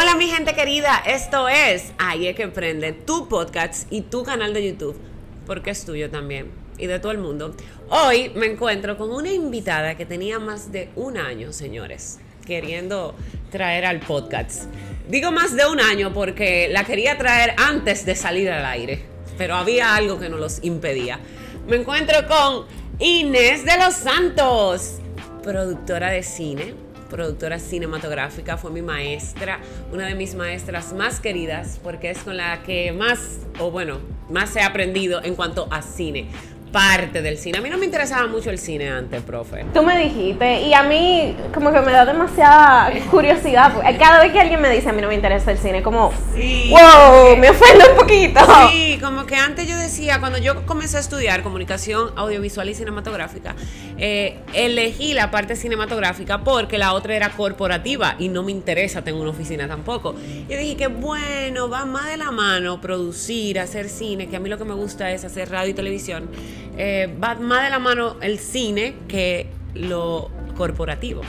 Hola mi gente querida, esto es Ahí es que prende tu podcast y tu canal de YouTube, porque es tuyo también y de todo el mundo. Hoy me encuentro con una invitada que tenía más de un año, señores, queriendo traer al podcast. Digo más de un año porque la quería traer antes de salir al aire, pero había algo que nos los impedía. Me encuentro con Inés de los Santos, productora de cine, productora cinematográfica, fue mi maestra, una de mis maestras más queridas, porque es con la que más, o bueno, más he aprendido en cuanto a cine parte del cine. A mí no me interesaba mucho el cine antes, profe. Tú me dijiste, y a mí como que me da demasiada curiosidad. Cada vez que alguien me dice a mí no me interesa el cine, como, Sí. wow, me ofende un poquito. Sí, como que antes yo decía, cuando yo comencé a estudiar comunicación audiovisual y cinematográfica, eh, elegí la parte cinematográfica porque la otra era corporativa y no me interesa, tengo una oficina tampoco. Yo dije que bueno, va más de la mano producir, hacer cine, que a mí lo que me gusta es hacer radio y televisión, eh, va más de la mano el cine que lo corporativo.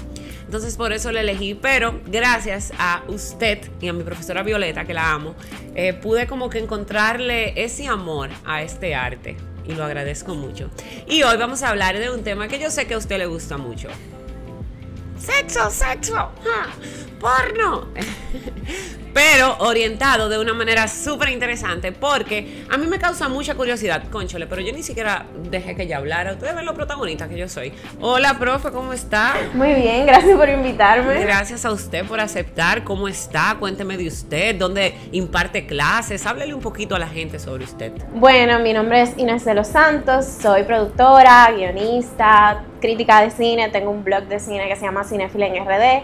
Entonces por eso le elegí, pero gracias a usted y a mi profesora Violeta, que la amo, eh, pude como que encontrarle ese amor a este arte y lo agradezco mucho. Y hoy vamos a hablar de un tema que yo sé que a usted le gusta mucho. Sexo, sexo, ja, porno. Pero orientado de una manera súper interesante porque a mí me causa mucha curiosidad, conchole, pero yo ni siquiera dejé que ella hablara. Ustedes ven lo protagonista que yo soy. Hola, profe, ¿cómo está? Muy bien, gracias por invitarme. Gracias a usted por aceptar. ¿Cómo está? Cuénteme de usted. ¿Dónde imparte clases? Háblele un poquito a la gente sobre usted. Bueno, mi nombre es Inés de los Santos, soy productora, guionista, crítica de cine, tengo un blog de cine que se llama Cinefila en RD.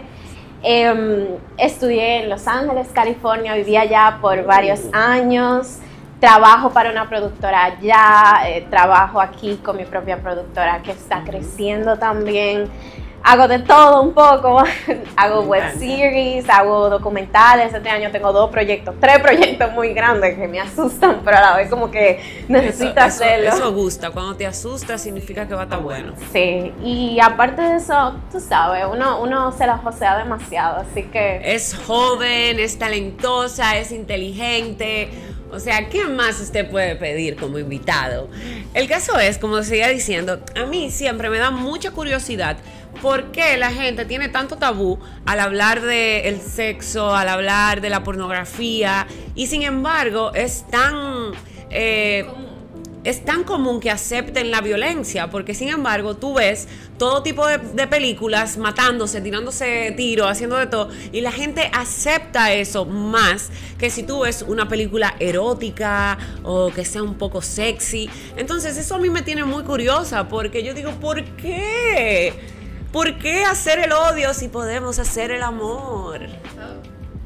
Em, estudié en Los Ángeles, California, viví allá por varios años. Trabajo para una productora allá, eh, trabajo aquí con mi propia productora que está creciendo también. Hago de todo un poco, hago web series, hago documentales. Este año tengo dos proyectos, tres proyectos muy grandes que me asustan, pero a la vez como que necesito Eso- eso- hacerlo. Eso gusta. Cuando te asusta significa que va a estar bueno. Sí, y aparte de eso, tú sabes, uno, uno se la josea demasiado, así que Es joven, es talentosa, es inteligente. O sea, ¿qué más usted puede pedir como invitado? El caso es, como seguía diciendo, a mí siempre me da mucha curiosidad por qué la gente tiene tanto tabú al hablar del sexo, al hablar de la pornografía, y sin embargo es tan... eh, es tan común que acepten la violencia, porque sin embargo tú ves todo tipo de, de películas matándose, tirándose tiros, haciendo de todo, y la gente acepta eso más que si tú ves una película erótica o que sea un poco sexy. Entonces eso a mí me tiene muy curiosa, porque yo digo, ¿por qué? ¿Por qué hacer el odio si podemos hacer el amor?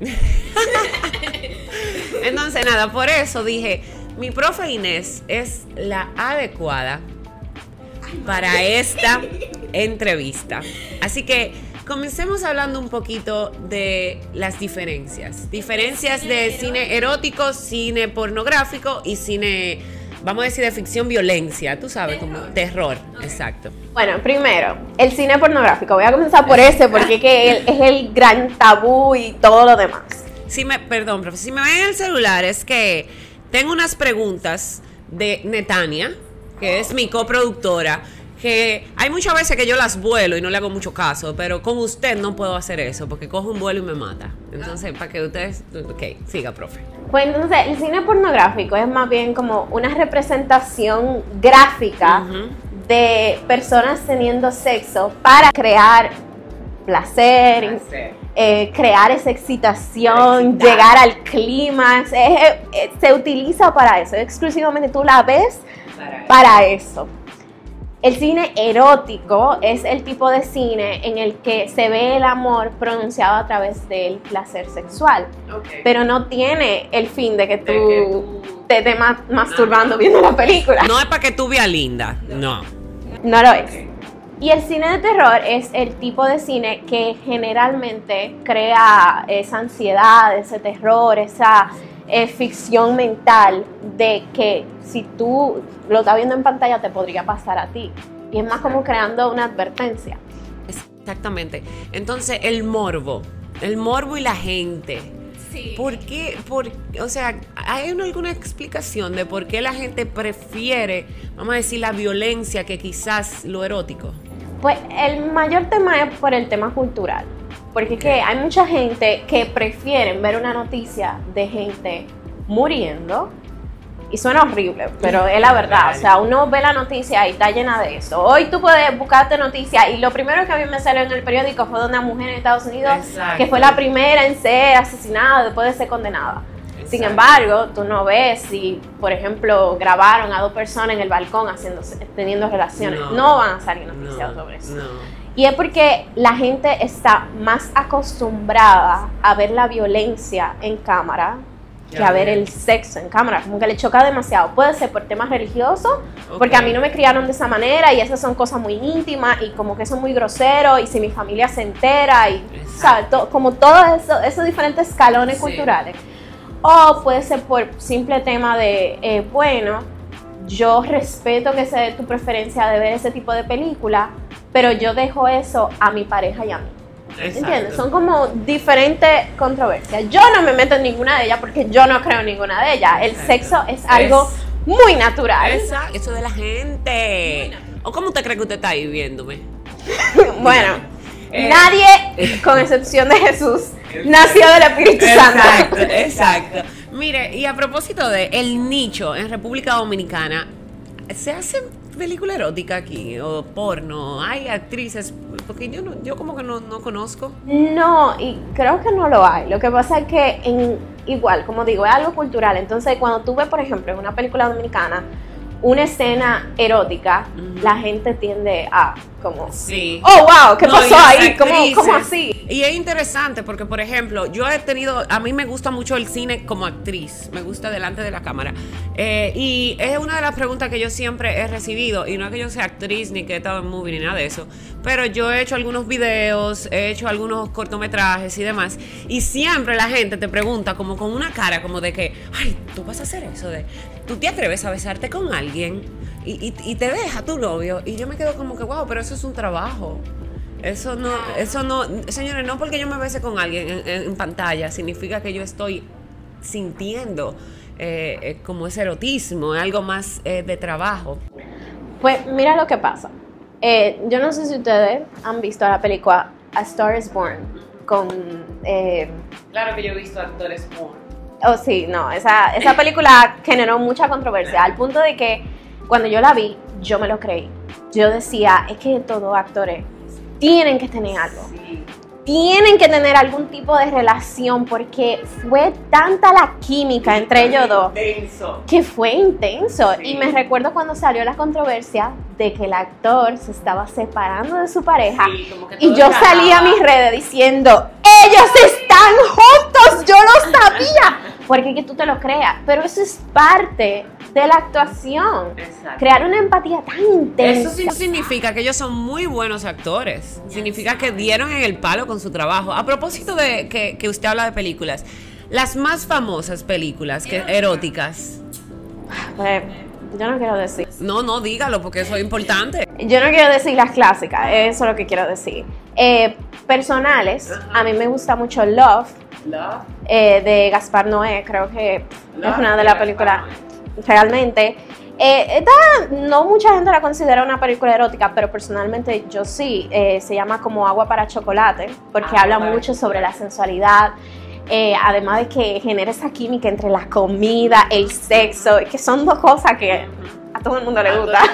Entonces, nada, por eso dije, mi profe Inés es la adecuada para esta entrevista. Así que comencemos hablando un poquito de las diferencias. Diferencias de cine erótico, cine pornográfico y cine, vamos a decir, de ficción violencia, tú sabes, como terror, exacto. Bueno, primero, el cine pornográfico. Voy a comenzar por ese porque que él- es el gran tabú y todo lo demás. Si me, perdón, profe, si me ven en el celular es que tengo unas preguntas de Netania, que es mi coproductora, que hay muchas veces que yo las vuelo y no le hago mucho caso, pero con usted no puedo hacer eso porque cojo un vuelo y me mata. Entonces, para que ustedes... Ok, siga, profe. Pues entonces, el cine pornográfico es más bien como una representación gráfica Ujú. de personas teniendo sexo para crear placer, eh, crear esa excitación, Excitar. llegar al clímax. eh, eh, eh, se utiliza para eso. Exclusivamente tú la ves para eso. El cine erótico es el tipo de cine en el que se ve el amor pronunciado a través del placer sexual, pero no tiene el fin de que tú, que te estés ma- masturbando viendo la película. No es para que tú veas linda, no. No lo es. Y el cine de terror es el tipo de cine que generalmente crea esa ansiedad, ese terror, esa eh, ficción mental de que si tú lo estás viendo en pantalla te podría pasar a ti. Y es más como creando una advertencia. Exactamente. Entonces, el morbo, el morbo y la gente Sí. ¿Por qué? Por, o sea, ¿hay una- alguna explicación de por qué la gente prefiere, vamos a decir, la violencia que quizás lo erótico? Pues el mayor tema es por el tema cultural. Porque es que hay mucha gente que prefieren ver una noticia de gente muriendo. Y suena horrible, pero es la verdad. O sea, uno ve la noticia y está llena de eso. Hoy tú puedes buscarte noticias y lo primero que a mí me salió en el periódico fue de una mujer en Estados Unidos Exacto. que fue la primera en ser asesinada después de ser condenada. Sin embargo, tú no ves si, por ejemplo, grabaron a dos personas en el balcón teniendo relaciones. No. No, van a salir noticias No, sobre eso. no. Y es porque la gente está más acostumbrada a ver la violencia en cámara que a ver el sexo en cámara. Como que le choca demasiado. Puede ser por temas religiosos, porque Ok. a mí no me criaron de esa manera y esas son cosas muy íntimas y como que son muy groseros y si mi familia se entera y. ¿sabes? To- como todos eso- esos diferentes escalones Sí. culturales. O puede ser por simple tema de, eh, bueno, yo respeto que sea tu preferencia de ver ese tipo de película, pero yo dejo eso a mi pareja y a mí. Exacto. ¿Entiendes? Son como diferentes controversias. Yo no me meto en ninguna de ellas porque yo no creo en ninguna de ellas. El Exacto. sexo es algo muy natural. Exacto, eso de la gente. ¿O cómo usted cree que usted está ahí viéndome? Bueno, Eh. nadie, con excepción de Jesús, nació del Espíritu Exacto, Santo. exacto. Mire, y a propósito de el nicho en República Dominicana, ¿se hace película erótica aquí? ¿O porno? ¿Hay actrices? Porque yo no, yo como que no, no conozco. No, y creo que no lo hay. Lo que pasa es que en, igual, como digo, es algo cultural. Entonces, cuando tú ves, por ejemplo, en una película dominicana, una escena erótica, la gente tiende a como, Sí. oh, wow, ¿qué No, pasó ahí? ¿Cómo, actrices. ¿Cómo así? Y es interesante porque, por ejemplo, yo he tenido, a mí me gusta mucho el cine como actriz, me gusta delante de la cámara. Eh, y es una de las preguntas que yo siempre he recibido, y no es que yo sea actriz ni que he estado en movie ni nada de eso, pero yo he hecho algunos videos, he hecho algunos cortometrajes y demás, y siempre la gente te pregunta como con una cara como de que, ay, tú vas a hacer eso, de, tú te atreves a besarte con alguien. Y, y- y te deja tu novio y yo me quedo como que wow pero eso es un trabajo eso no, eso no, señores, no porque yo me bese con alguien en, en- en pantalla significa que yo estoy sintiendo eh, eh, como ese erotismo, algo más eh, de trabajo. Pues mira lo que pasa. Eh, yo no sé si ustedes han visto la película A Star is Born con... eh, Claro que yo he visto actores porn. Oh, sí, no, esa, esa película generó mucha controversia, al punto de que cuando yo la vi, yo me lo creí. Yo decía, es que todos actores tienen que tener algo, tienen que tener algún tipo de relación, porque fue tanta la química entre ellos dos que fue intenso. Sí. Y me recuerdo cuando salió la controversia de que el actor se estaba separando de su pareja. Y yo salí a mis redes diciendo, ellos están juntos, yo lo sabía. Porque que tú te lo creas, pero eso es parte de la actuación. Crear una empatía tan intensa. Eso sí significa que ellos son muy buenos actores. Significa que dieron en el palo con su trabajo. A propósito de que, que usted habla de películas, las más famosas películas que, eróticas. Pues, yo no quiero decir. No, no, dígalo porque eso es importante. Yo no quiero decir las clásicas, eso es lo que quiero decir. Eh, personales, a mí me gusta mucho Love, eh, de Gaspar Noé, creo que es una de las películas realmente. Eh, esta, no mucha gente la considera una película erótica, pero personalmente yo sí. Eh, se llama como Agua para Chocolate, porque Agua habla mucho sobre la sensualidad. eh, además de que genera esa química entre la comida, el sexo, que son dos cosas que a todo el mundo le gusta.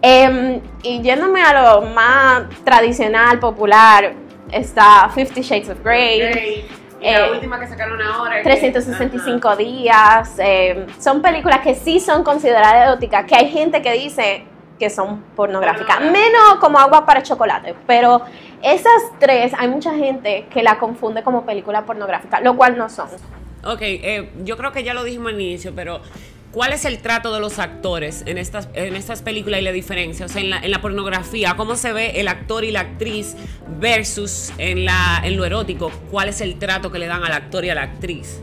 Em, y yéndome a lo más tradicional, popular, está Fifty Shades of Grey, Y la Eh, última que sacaron ahora. es que- 365 días. em, son películas que sí son consideradas eróticas, que hay gente que dice que son pornográficas, menos como agua para chocolate, pero esas tres hay mucha gente que la confunde como película pornográfica, lo cual no son. Ok, eh, yo creo que ya lo dijimos al inicio, pero ¿cuál es el trato de los actores en estas, en estas películas y la diferencia? O sea, en la, en la pornografía, ¿cómo se ve el actor y la actriz versus en, la, en lo erótico? ¿Cuál es el trato que le dan al actor y a la actriz?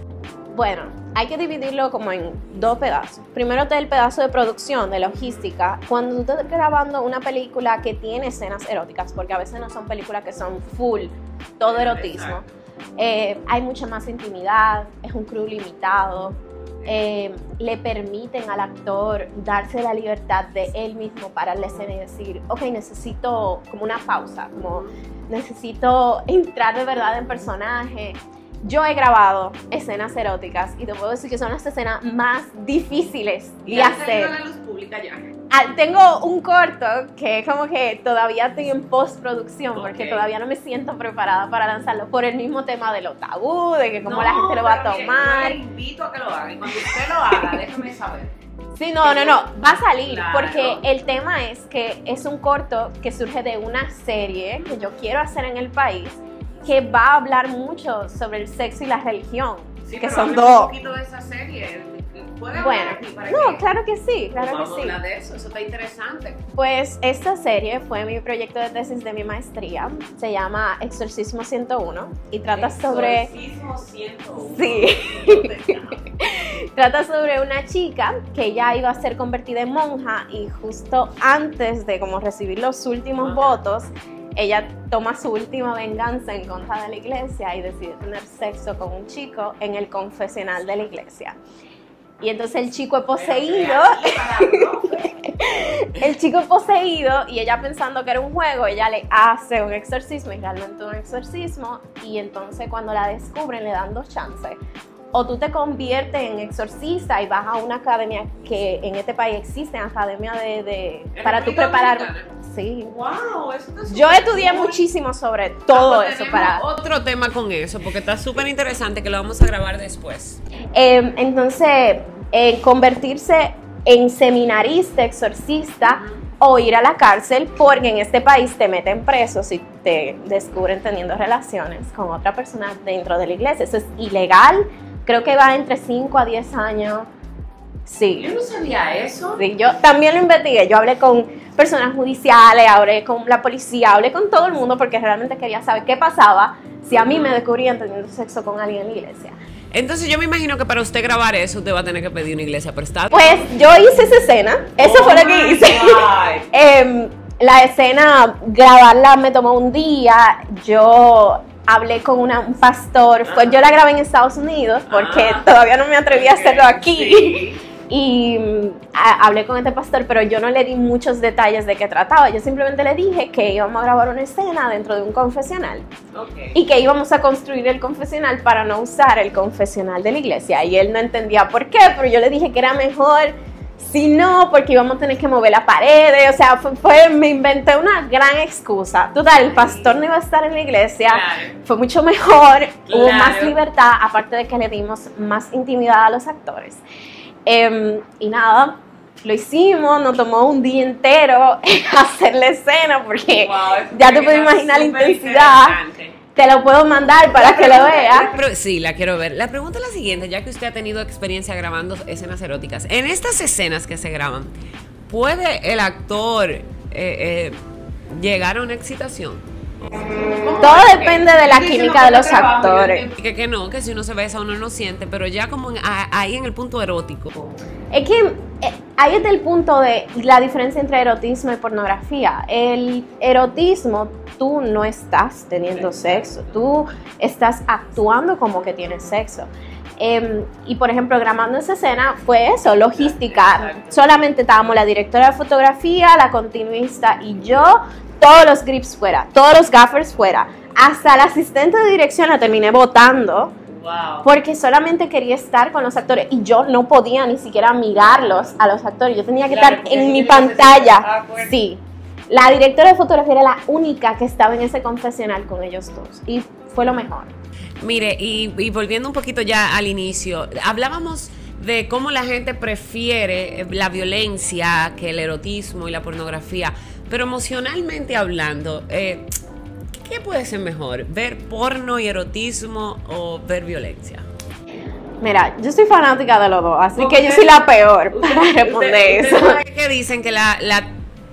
Bueno, hay que dividirlo como en dos pedazos. Primero está el pedazo de producción, de logística. Cuando tú estás grabando una película que tiene escenas eróticas, porque a veces no son películas que son full, todo erotismo. eh, hay mucha más intimidad, es un crew limitado, eh, le permiten al actor darse la libertad de él mismo para la escena y decir, ok, necesito como una pausa, como necesito entrar de verdad en personaje. Yo he grabado escenas eróticas y te puedo decir que son las escenas más difíciles de hacer. la luz pública ya. Ah, tengo un corto que como que todavía estoy en postproducción porque Ok. todavía no me siento preparada para lanzarlo por el mismo tema de lo tabú, de que cómo la gente lo va a tomar. Yo le invito a que lo haga y cuando usted lo haga, déjame saber. Sí, no, no, no, va a salir Claro. porque el tema es que es un corto que surge de una serie que yo quiero hacer en el país que va a hablar mucho sobre el sexo y la religión, Sí, que pero son dos. un poquito de esa serie. ¿Puede hablar Bueno, aquí para no, que- claro que sí, claro que sí. hablar de eso, eso está interesante. Pues esta serie fue mi proyecto de tesis de mi maestría, se llama Exorcismo 101 y trata sobre... Exorcismo 101. Sí. Trata sobre una chica que ya iba a ser convertida en monja y justo antes de como recibir los últimos Ajá. votos, ella toma su última venganza en contra de la iglesia y decide tener sexo con un chico en el confesional de la iglesia. Y entonces el chico es poseído, el chico es poseído y ella pensando que era un juego, ella le hace un exorcismo y realmente un exorcismo y entonces cuando la descubren le dan dos chances. O tú te conviertes en exorcista y vas a una academia que en este país existe, academia de, de ¿En para tú República preparar. Dominicana? Sí. Wow, eso está Yo estudié cool. muchísimo sobre todo Ah, pues eso para otro tema con eso, porque está súper interesante que lo vamos a grabar después. Eh, entonces, eh, convertirse en seminarista, exorcista o ir a la cárcel porque en este país te meten preso si te descubren teniendo relaciones con otra persona dentro de la iglesia. Eso es ilegal. Creo que va entre 5 a 10 años. Sí. Yo no sabía eso. Sí, yo también lo investigué. Yo hablé con personas judiciales, hablé con la policía, hablé con todo el mundo porque realmente quería saber qué pasaba si a mí me descubrían teniendo sexo con alguien en la iglesia. Entonces yo me imagino que para usted grabar eso, usted va a tener que pedir una iglesia prestada. Pues yo hice esa escena, eso fue lo que hice. Em, la escena, grabarla me tomó un día, yo hablé con una- un pastor, pues yo la grabé en Estados Unidos porque Ah. todavía no me atreví a hacerlo aquí. Y mm, a- hablé con este pastor, pero yo no le di muchos detalles de qué trataba. Yo simplemente le dije que íbamos a grabar una escena dentro de un confesional y que íbamos a construir el confesional para no usar el confesional de la iglesia. Y él no entendía por qué, pero yo le dije que era mejor si no, porque íbamos a tener que mover la pared. O sea, fue, fue- me inventé una gran excusa. Total, el pastor no iba a estar en la iglesia. Claro. Fue mucho mejor, hubo Claro. más libertad, aparte de que le dimos más intimidad a los actores. Em, y nada, lo hicimos, nos tomó un día entero hacer la escena porque ya te puedes imaginar la intensidad. Te lo puedo mandar para que lo veas. Sí, la quiero ver. La pregunta es la siguiente, ya que usted ha tenido experiencia grabando escenas eróticas. En estas escenas que se graban, ¿puede el actor eh, eh, llegar a una excitación? Todo depende de la química de los actores. Que, que no, que si uno se besa uno no siente, pero ya como en- a- ahí en el punto erótico. Es que eh, ahí está el punto de la diferencia entre erotismo y pornografía. El erotismo, tú no estás teniendo sexo, tú estás actuando como que tienes sexo. Em, y por ejemplo, grabando esa escena fue eso, logística. Solamente estábamos la directora de fotografía, la continuista y yo, todos los grips fuera, todos los gaffers fuera. Hasta la asistente de dirección la terminé votando Wow. porque solamente quería estar con los actores y yo no podía ni siquiera mirarlos a los actores, yo tenía que Claro, estar en mi pantalla. contacto, Sí. La directora de fotografía era la única que estaba en ese confesional con ellos dos y fue lo mejor. Mire, y, y volviendo un poquito ya al inicio, hablábamos de cómo la gente prefiere eh, la violencia que el erotismo y la pornografía, pero emocionalmente hablando, eh, ¿qué puede ser mejor? ¿Ver porno y erotismo o ver violencia? Mira, yo soy fanática de los dos, así que yo soy la peor para responder Usted- eso. usted sabe que dicen que la, la-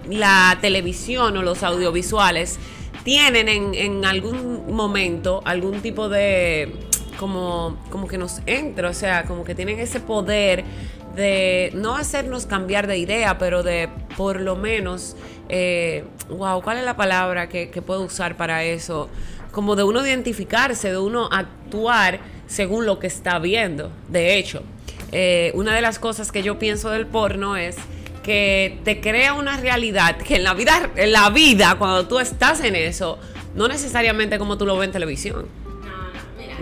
la televisión o los audiovisuales tienen en, en algún momento algún tipo de como, como que nos entra, o sea, como que tienen ese poder de no hacernos cambiar de idea, pero de por lo menos, eh, wow, ¿cuál es la palabra que, puedo usar para eso? como de uno identificarse, de uno actuar según lo que está viendo. De hecho, eh, una de las cosas que yo pienso del porno es que te crea una realidad que en la vida, en la vida, cuando tú estás en eso, no necesariamente como tú lo ves en televisión.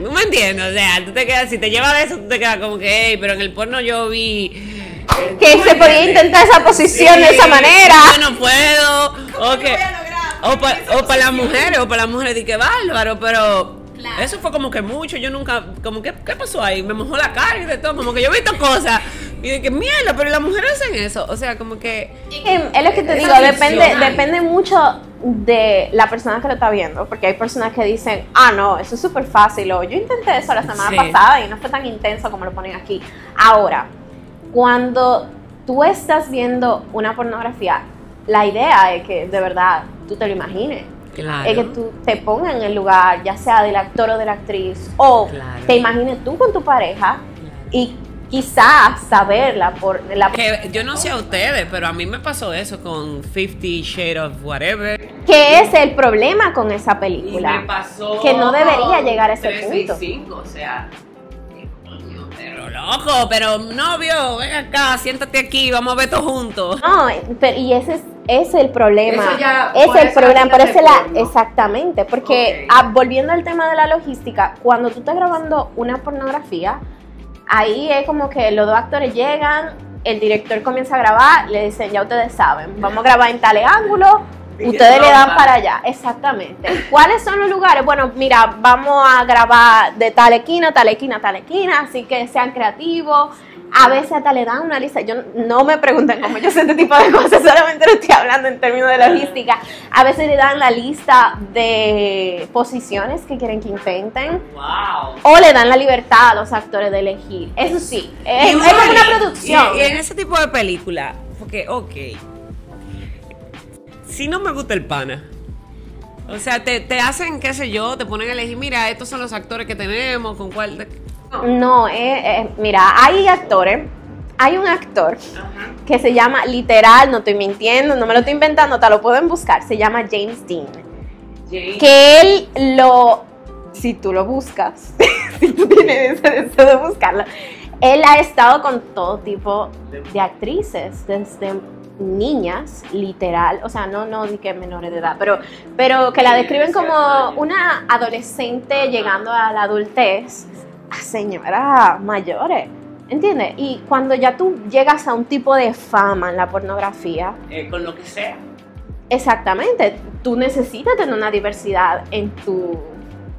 No me entiendes, o sea, tú te quedas, si te llevas de eso, tú te quedas como que, hey, pero en el porno yo vi que se podía intentar esa posición de esa manera. Yo no puedo. O, que, o, para las mujeres, o para las mujeres, di que bárbaro, pero eso fue como que mucho. Yo nunca, como que, ¿qué pasó ahí? Me mojó la cara y de todo, como que yo he visto cosas. Y de que mierda, pero las mujeres hacen eso. O sea, como que. Es lo que te digo, depende, depende mucho de la persona que lo está viendo. Porque hay personas que dicen, ah, no, eso es súper fácil. O yo intenté eso la semana pasada y no fue tan intenso como lo ponen aquí. Ahora, cuando tú estás viendo una pornografía, la idea es que de verdad tú te lo imagines. Es que tú te pongas en el lugar, ya sea del actor o de la actriz, o te imagines tú con tu pareja y quizás saberla por la que yo no sé a ustedes pero a mí me pasó eso con Fifty Shades of Whatever ¿Qué es el problema con esa película? que no debería llegar a ese punto o sea pero loco, pero novio, ven acá, siéntate aquí, vamos a ver todo juntos. No, pero, y ese es, es el problema. es el problema, pero es la, exactamente, porque volviendo al tema de la logística, cuando tú estás grabando una pornografía, ahí es como que los dos actores llegan, el director comienza a grabar, le dicen, ya ustedes saben, vamos a grabar en tal ángulo, Ustedes le dan para allá, exactamente. ¿Cuáles son los lugares? Bueno, mira, vamos a grabar de tal esquina, tal esquina, tal esquina, así que sean creativos. A veces hasta le dan una lista. Yo no me pregunten cómo yo sé este tipo de cosas, solamente lo estoy hablando en términos de logística. A veces le dan la lista de posiciones que quieren que inventen. Wow. O le dan la libertad a los actores de elegir. Eso sí, es, como una producción. Y, en ese tipo de película, porque, ok si no me gusta el pana. O sea, te, hacen, qué sé yo, te ponen a elegir, mira, estos son los actores que tenemos, con cuál... No, eh, eh, mira, hay actores, hay un actor que se llama, literal, no estoy mintiendo, no me lo estoy inventando, te lo pueden buscar, se llama James Dean. Que él lo, si tú lo buscas, si tú tienes ese deseo de buscarlo, él ha estado con todo tipo de actrices, desde niñas, literal, o sea, no, no ni que menores de edad, pero, pero que la describen como una adolescente llegando a la adultez a señoras mayores. ¿Entiendes? Y cuando ya tú llegas a un tipo de fama en la pornografía. Eh, con lo que sea. Exactamente. Tú necesitas tener una diversidad en tu,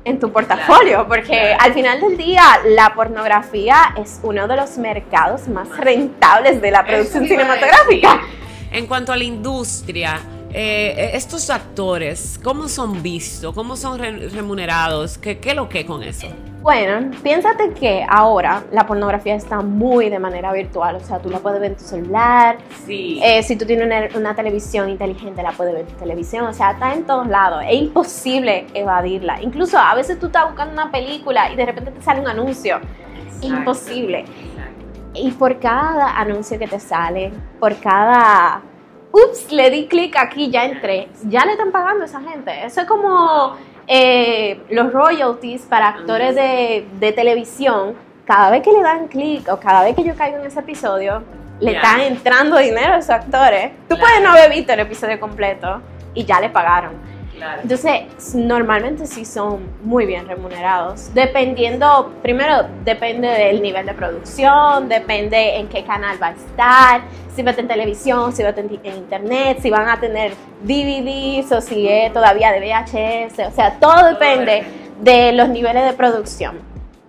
en tu portafolio, porque al final del día la pornografía es uno de los mercados más rentables de la producción cinematográfica. En cuanto a la industria, eh, estos actores, ¿cómo son vistos? ¿Cómo son remunerados? ¿Qué, ¿Qué lo que con eso? Bueno, piénsate que ahora la pornografía está muy de manera virtual, o sea, tú la puedes ver en tu celular, sí. Eh, si tú tienes una, televisión inteligente la puedes ver en tu televisión, o sea, está en todos lados, es imposible evadirla. Incluso a veces tú estás buscando una película y de repente te sale un anuncio, imposible. Y por cada anuncio que te sale, por cada, ups, le di clic aquí, ya entré, ya le están pagando a esa gente. Eso es como eh, los royalties para actores de, televisión. Cada vez que le dan clic o cada vez que yo caigo en ese episodio, le están entrando dinero a esos actores. Tú puedes no haber visto el episodio completo y ya le pagaron. Entonces, normalmente sí son muy bien remunerados. Dependiendo, primero, depende del nivel de producción, depende en qué canal va a estar, si va a tener televisión, si va a tener en internet, si van a tener DVDs o si es todavía de VHS. O sea, todo depende de los niveles de producción.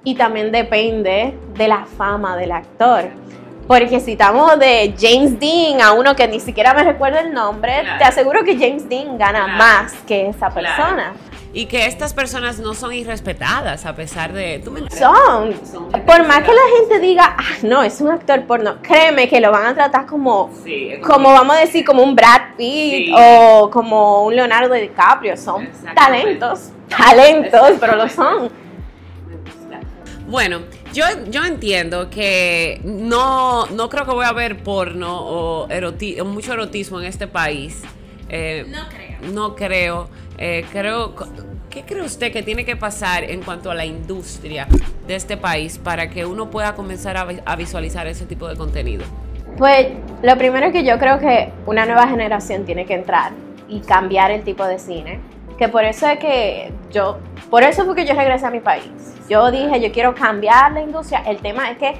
Y también depende de la fama del actor. Porque si estamos de James Dean a uno que ni siquiera me recuerdo el nombre, te aseguro que James Dean gana más que esa persona. Y que estas personas no son irrespetadas a pesar de... ¿tú son. Por más que la gente diga, ah, no, es un actor porno, créeme que lo van a tratar como, como vamos a decir, como un Brad Pitt o como un Leonardo DiCaprio. Son talentos, talentos, pero lo son. Bueno, yo, yo entiendo que no, no creo que voy a ver porno o, mucho erotismo en este país. Eh, no creo. No creo. Eh, creo. ¿qué cree usted que tiene que pasar en cuanto a la industria de este país para que uno pueda comenzar a, visualizar ese tipo de contenido? Pues lo primero que yo creo que una nueva generación tiene que entrar y cambiar el tipo de cine. Que por eso es que yo, por eso fue que yo regresé a mi país. Yo dije, yo quiero cambiar la industria. El tema es que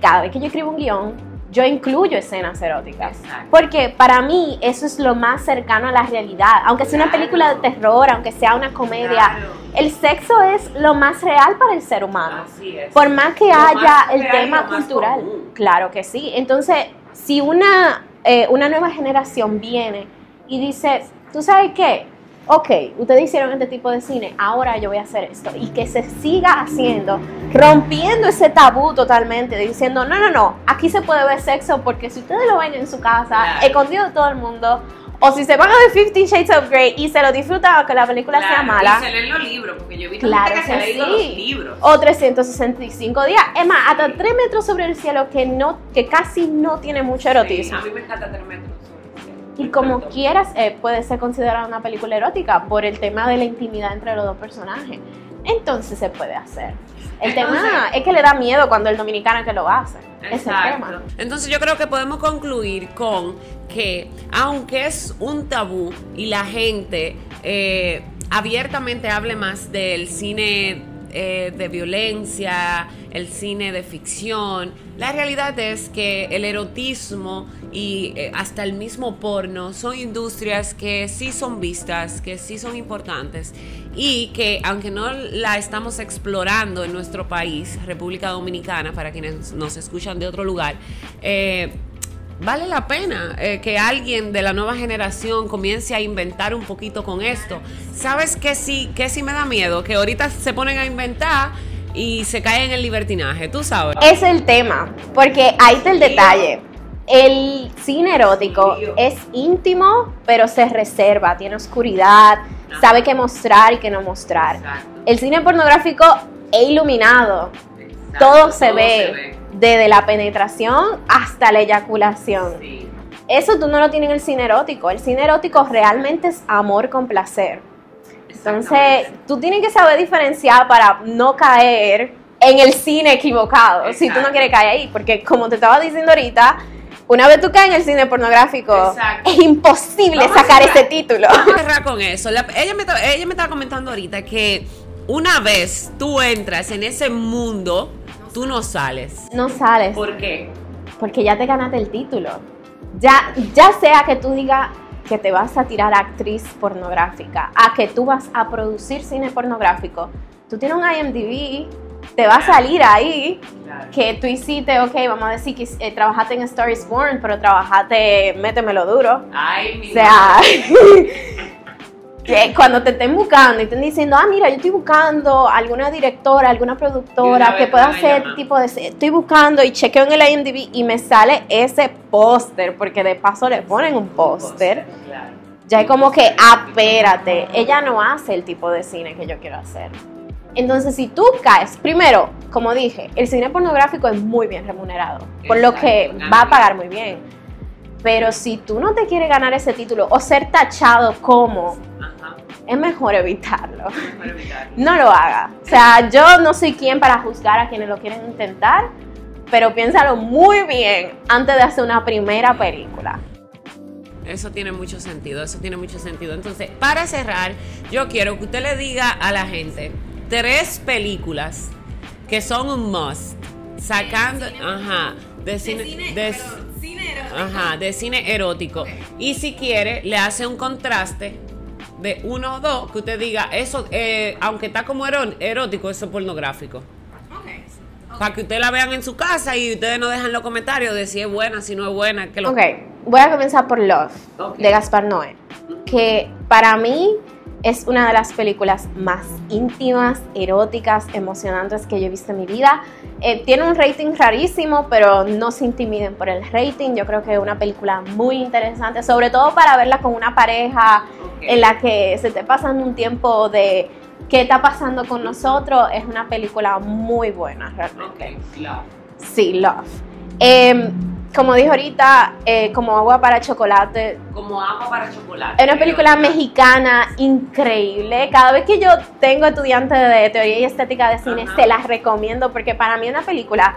cada vez que yo escribo un guion, yo incluyo escenas eróticas. Porque para mí eso es lo más cercano a la realidad. Aunque sea una película de terror, aunque sea una comedia, el sexo es lo más real para el ser humano. Por más que haya el tema cultural. Claro que sí. Entonces, si una, eh, una nueva generación viene y dice, ¿tú sabes qué? Ok, ustedes hicieron este tipo de cine, ahora yo voy a hacer esto. Y que se siga haciendo, rompiendo ese tabú totalmente, diciendo, no, no, no, aquí se puede ver sexo porque si ustedes lo ven en su casa, escondido de todo el mundo, o si se van a ver Fifty Shades of Grey y se lo disfrutan aunque la película sea mala. Y se leen los libros, porque yo visto claro que, se sí. los libros. O 365 días. Es más, hasta 3 metros sobre el cielo que no que casi no tiene mucho erotismo. a mí me encanta 3 metros y como quieras, eh, puede ser considerada una película erótica por el tema de la intimidad entre los dos personajes. Entonces se puede hacer. El tema es que le da miedo cuando el dominicano que lo hace. Es el tema. Entonces yo creo que podemos concluir con que aunque es un tabú y la gente eh, abiertamente hable más del cine eh, de violencia, el cine de ficción. La realidad es que el erotismo y eh, hasta el mismo porno son industrias que sí son vistas, que sí son importantes y que aunque no la estamos explorando en nuestro país, República Dominicana, para quienes nos escuchan de otro lugar, eh, vale la pena eh, que alguien de la nueva generación comience a inventar un poquito con esto. ¿Sabes qué sí, qué sí me da miedo? Que ahorita se ponen a inventar y se caen en el libertinaje, tú sabes. Es el tema, porque ahí está el detalle. El cine erótico es íntimo, pero se reserva, tiene oscuridad, sabe qué mostrar y qué no mostrar. El cine pornográfico es iluminado, todo, se, ve desde la penetración hasta la eyaculación. Eso tú no lo tienes en el cine erótico. El cine erótico realmente es amor con placer. Entonces, tú tienes que saber diferenciar para no caer en el cine equivocado, si tú no quieres caer ahí, porque como te estaba diciendo ahorita, una vez tú caes en el cine pornográfico, es imposible sacar ese título. Vamos a cerrar con eso. ella, me, ella me estaba comentando ahorita que una vez tú entras en ese mundo, tú no sales. No sales. ¿Por qué? Porque ya te ganaste el título. Ya, ya sea que tú digas que te vas a tirar actriz pornográfica, a que tú vas a producir cine pornográfico, tú tienes un IMDb, te va a salir ahí que tú hiciste, ok, vamos a decir que eh, trabajaste en Stories Born, pero trabajaste Métemelo Duro. Ay, mi O sea, que cuando te estén buscando y estén diciendo, ah, mira, yo estoy buscando alguna directora, alguna productora que pueda hacer tipo de... Estoy buscando y chequeo en el IMDb y me sale ese póster, porque de paso le ponen un póster. Ya es como que, ah, espérate, ella no hace el tipo de cine que yo quiero hacer. Entonces, si tú caes, primero, como dije, el cine pornográfico es muy bien remunerado, por lo que va a pagar muy bien. Pero si tú no te quieres ganar ese título o ser tachado como es mejor evitarlo. No lo haga. O sea, yo no soy quien para juzgar a quienes lo quieren intentar, pero piénsalo muy bien antes de hacer una primera película. Eso tiene mucho sentido, eso tiene mucho sentido. Entonces, para cerrar, yo quiero que usted le diga a la gente tres películas que son un must, sacando, ajá, de cine, de, Ajá, de cine erótico. Y si quiere, le hace un contraste de uno o dos que usted diga, eso, eh, aunque está como erótico, eso es pornográfico. Para que ustedes la vean en su casa y ustedes no dejan los comentarios de si es buena, si no es buena. Que lo... Ok, voy a comenzar por Love, de Gaspar Noé. Que para mí es una de las películas más íntimas, eróticas, emocionantes que yo he visto en mi vida. Eh, tiene un rating rarísimo, pero no se intimiden por el rating. Yo creo que es una película muy interesante, sobre todo para verla con una pareja en la que se esté pasando un tiempo de qué está pasando con nosotros. Es una película muy buena, realmente. Love. Sí, Love. Em, como dijo ahorita, eh, como agua para chocolate. Como agua para chocolate. Es una película mexicana increíble. Cada vez que yo tengo estudiantes de teoría y estética de cine, se las recomiendo porque para mí es una película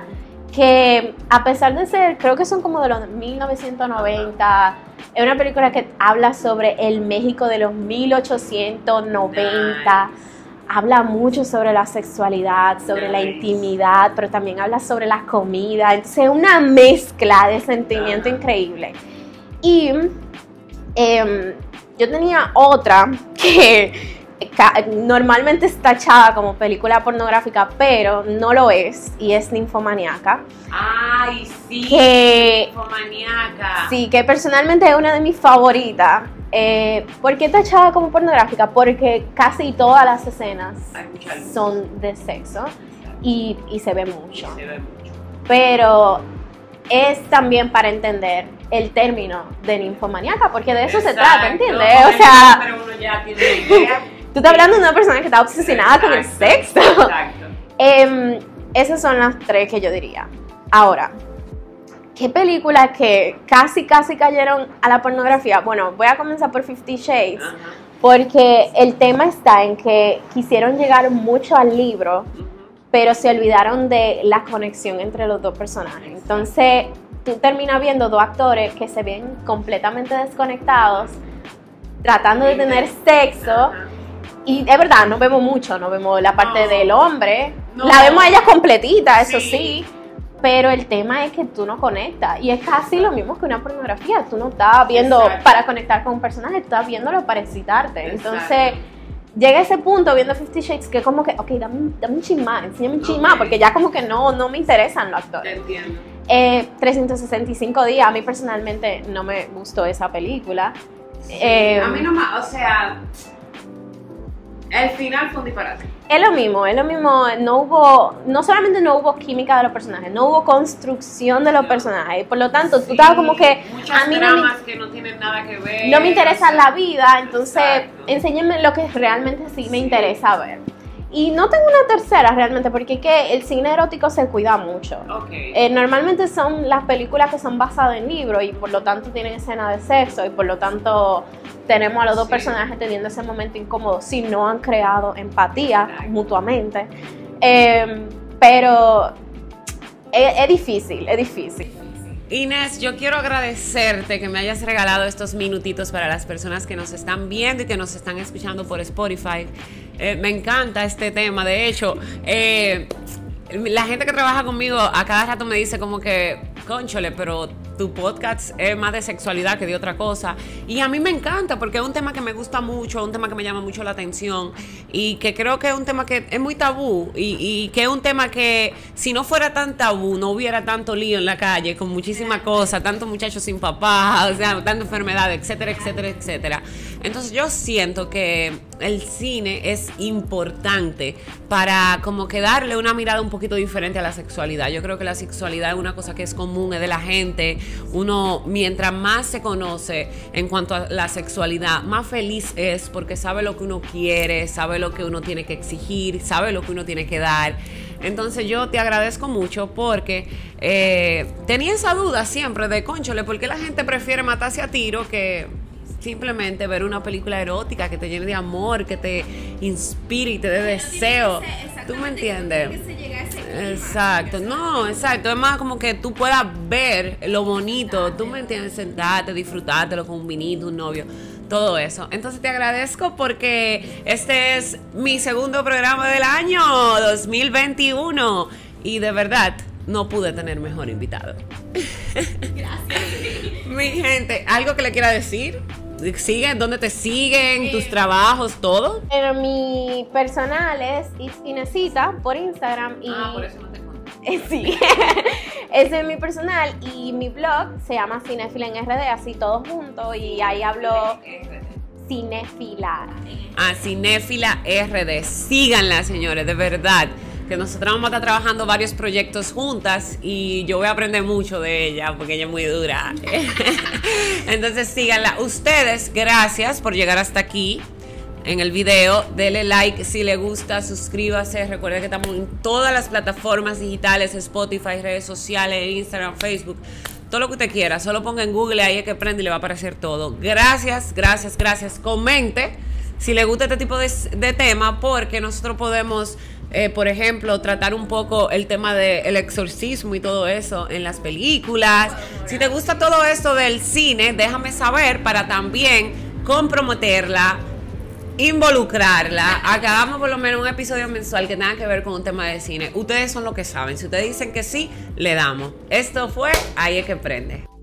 que a pesar de ser, creo que son como de los 1990, es una película que habla sobre el México de los 1890 habla mucho sobre la sexualidad, sobre la intimidad, pero también habla sobre la comida. Entonces, es una mezcla de sentimiento increíble. Y em, yo tenía otra que normalmente está tachada como película pornográfica, pero no lo es, y es ninfomaniaca. Ay, sí, que, ninfomaniaca. Sí, que personalmente es una de mis favoritas. Eh, ¿Por qué tachada como pornográfica? Porque casi todas las escenas son de sexo y, se ve mucho. Pero es también para entender el término de ninfomaniaca, porque de eso se trata, ¿entiendes? o sea, pero uno ya tiene idea. tú estás hablando de una persona que está obsesionada con el sexo. Exacto. Em, esas son las tres que yo diría. Ahora, ¿Qué películas que casi, casi cayeron a la pornografía? Bueno, voy a comenzar por Fifty Shades, porque el tema está en que quisieron llegar mucho al libro, pero se olvidaron de la conexión entre los dos personajes. Entonces, tú terminas viendo dos actores que se ven completamente desconectados, tratando de tener sexo. Y es verdad, no vemos mucho, no vemos la parte del hombre. La vemos a ella completita, eso sí pero el tema es que tú no conectas. Y es casi lo mismo que una pornografía. Tú no estás viendo para conectar con un personaje, tú estás viéndolo para excitarte. Entonces, llega ese punto viendo Fifty Shades que como que, ok, dame, dame un chismá, enséñame un chismá, porque ya como que no, no me interesan los actores. entiendo. 365 eh, días, a mí personalmente no me gustó esa película. Eh, a mí no más, o sea, el final fue un disparate. Es lo mismo, es lo mismo, no hubo, no solamente no hubo química de los personajes, no hubo construcción de los personajes, por lo tanto, tú estabas como que a mí no me, que no tienen nada que ver. No me interesa la vida, entonces enséñenme lo que realmente sí me interesa ver. Y no tengo una tercera realmente, porque que el cine erótico se cuida mucho. Eh, normalmente son las películas que son basadas en libros y por lo tanto tienen escena de sexo y por lo tanto tenemos a los dos personajes teniendo ese momento incómodo si no han creado empatía mutuamente. Em, pero es difícil, es difícil. Inés, yo quiero agradecerte que me hayas regalado estos minutitos para las personas que nos están viendo y que nos están escuchando por Spotify. Eh, me encanta este tema. De hecho, eh, la gente que trabaja conmigo a cada rato me dice como que, conchole, pero tu podcast es más de sexualidad que de otra cosa. Y a mí me encanta porque es un tema que me gusta mucho, un tema que me llama mucho la atención y que creo que es un tema que es muy tabú y, que es un tema que si no fuera tan tabú no hubiera tanto lío en la calle con muchísimas cosas, tantos muchachos sin papá, o sea, tanta enfermedad, etcétera, etcétera, etcétera. Entonces yo siento que el cine es importante para como que darle una mirada un poquito diferente a la sexualidad. Yo creo que la sexualidad es una cosa que es común, es de la gente, uno mientras más se conoce en cuanto a la sexualidad, más feliz es porque sabe lo que uno quiere, sabe lo que uno tiene que exigir, sabe lo que uno tiene que dar. Entonces yo te agradezco mucho porque eh, tenía esa duda siempre de, conchole, ¿por qué la gente prefiere matarse a tiro que simplemente ver una película erótica que te llene de amor, que te inspire y te dé deseo. ¿Tú me entiendes? Exacto, no, exacto. Es más como que tú puedas ver lo bonito, tú me entiendes, sentarte, disfrutártelo con un vinito, un novio, todo eso. Entonces te agradezco porque este es mi segundo programa del año 2021 y de verdad no pude tener mejor invitado. Gracias. mi gente, ¿algo que le quiera decir? ¿Siguen? ¿Dónde te siguen? ¿Tus trabajos? ¿Todo? Pero mi personal es Inesita por Instagram. Y... Ah, por eso no te Sí, ese es mi personal y mi blog se llama Cinefila en RD, así todos juntos y ahí hablo Cinefila. Ah, Cinefila RD. Síganla, señores, de verdad que nosotros vamos a estar trabajando varios proyectos juntas y yo voy a aprender mucho de ella porque ella es muy dura. Entonces síganla. Ustedes, gracias por llegar hasta aquí en el video. Dele like si le gusta, suscríbase. Recuerden que estamos en todas las plataformas digitales, Spotify, redes sociales, Instagram, Facebook todo lo que usted quiera. Solo ponga en Google, ahí es que prende y le va a aparecer todo. Gracias, gracias, gracias. Comente si le gusta este tipo de, de tema, porque nosotros podemos eh, por ejemplo, tratar un poco el tema del exorcismo y todo eso en las películas. Si te gusta todo esto del cine, déjame saber para también comprometerla, involucrarla, hagamos por lo menos un episodio mensual que tenga que ver con un tema de cine. Ustedes son los que saben. Si ustedes dicen que sí, le damos. Esto fue Ahí es que prende.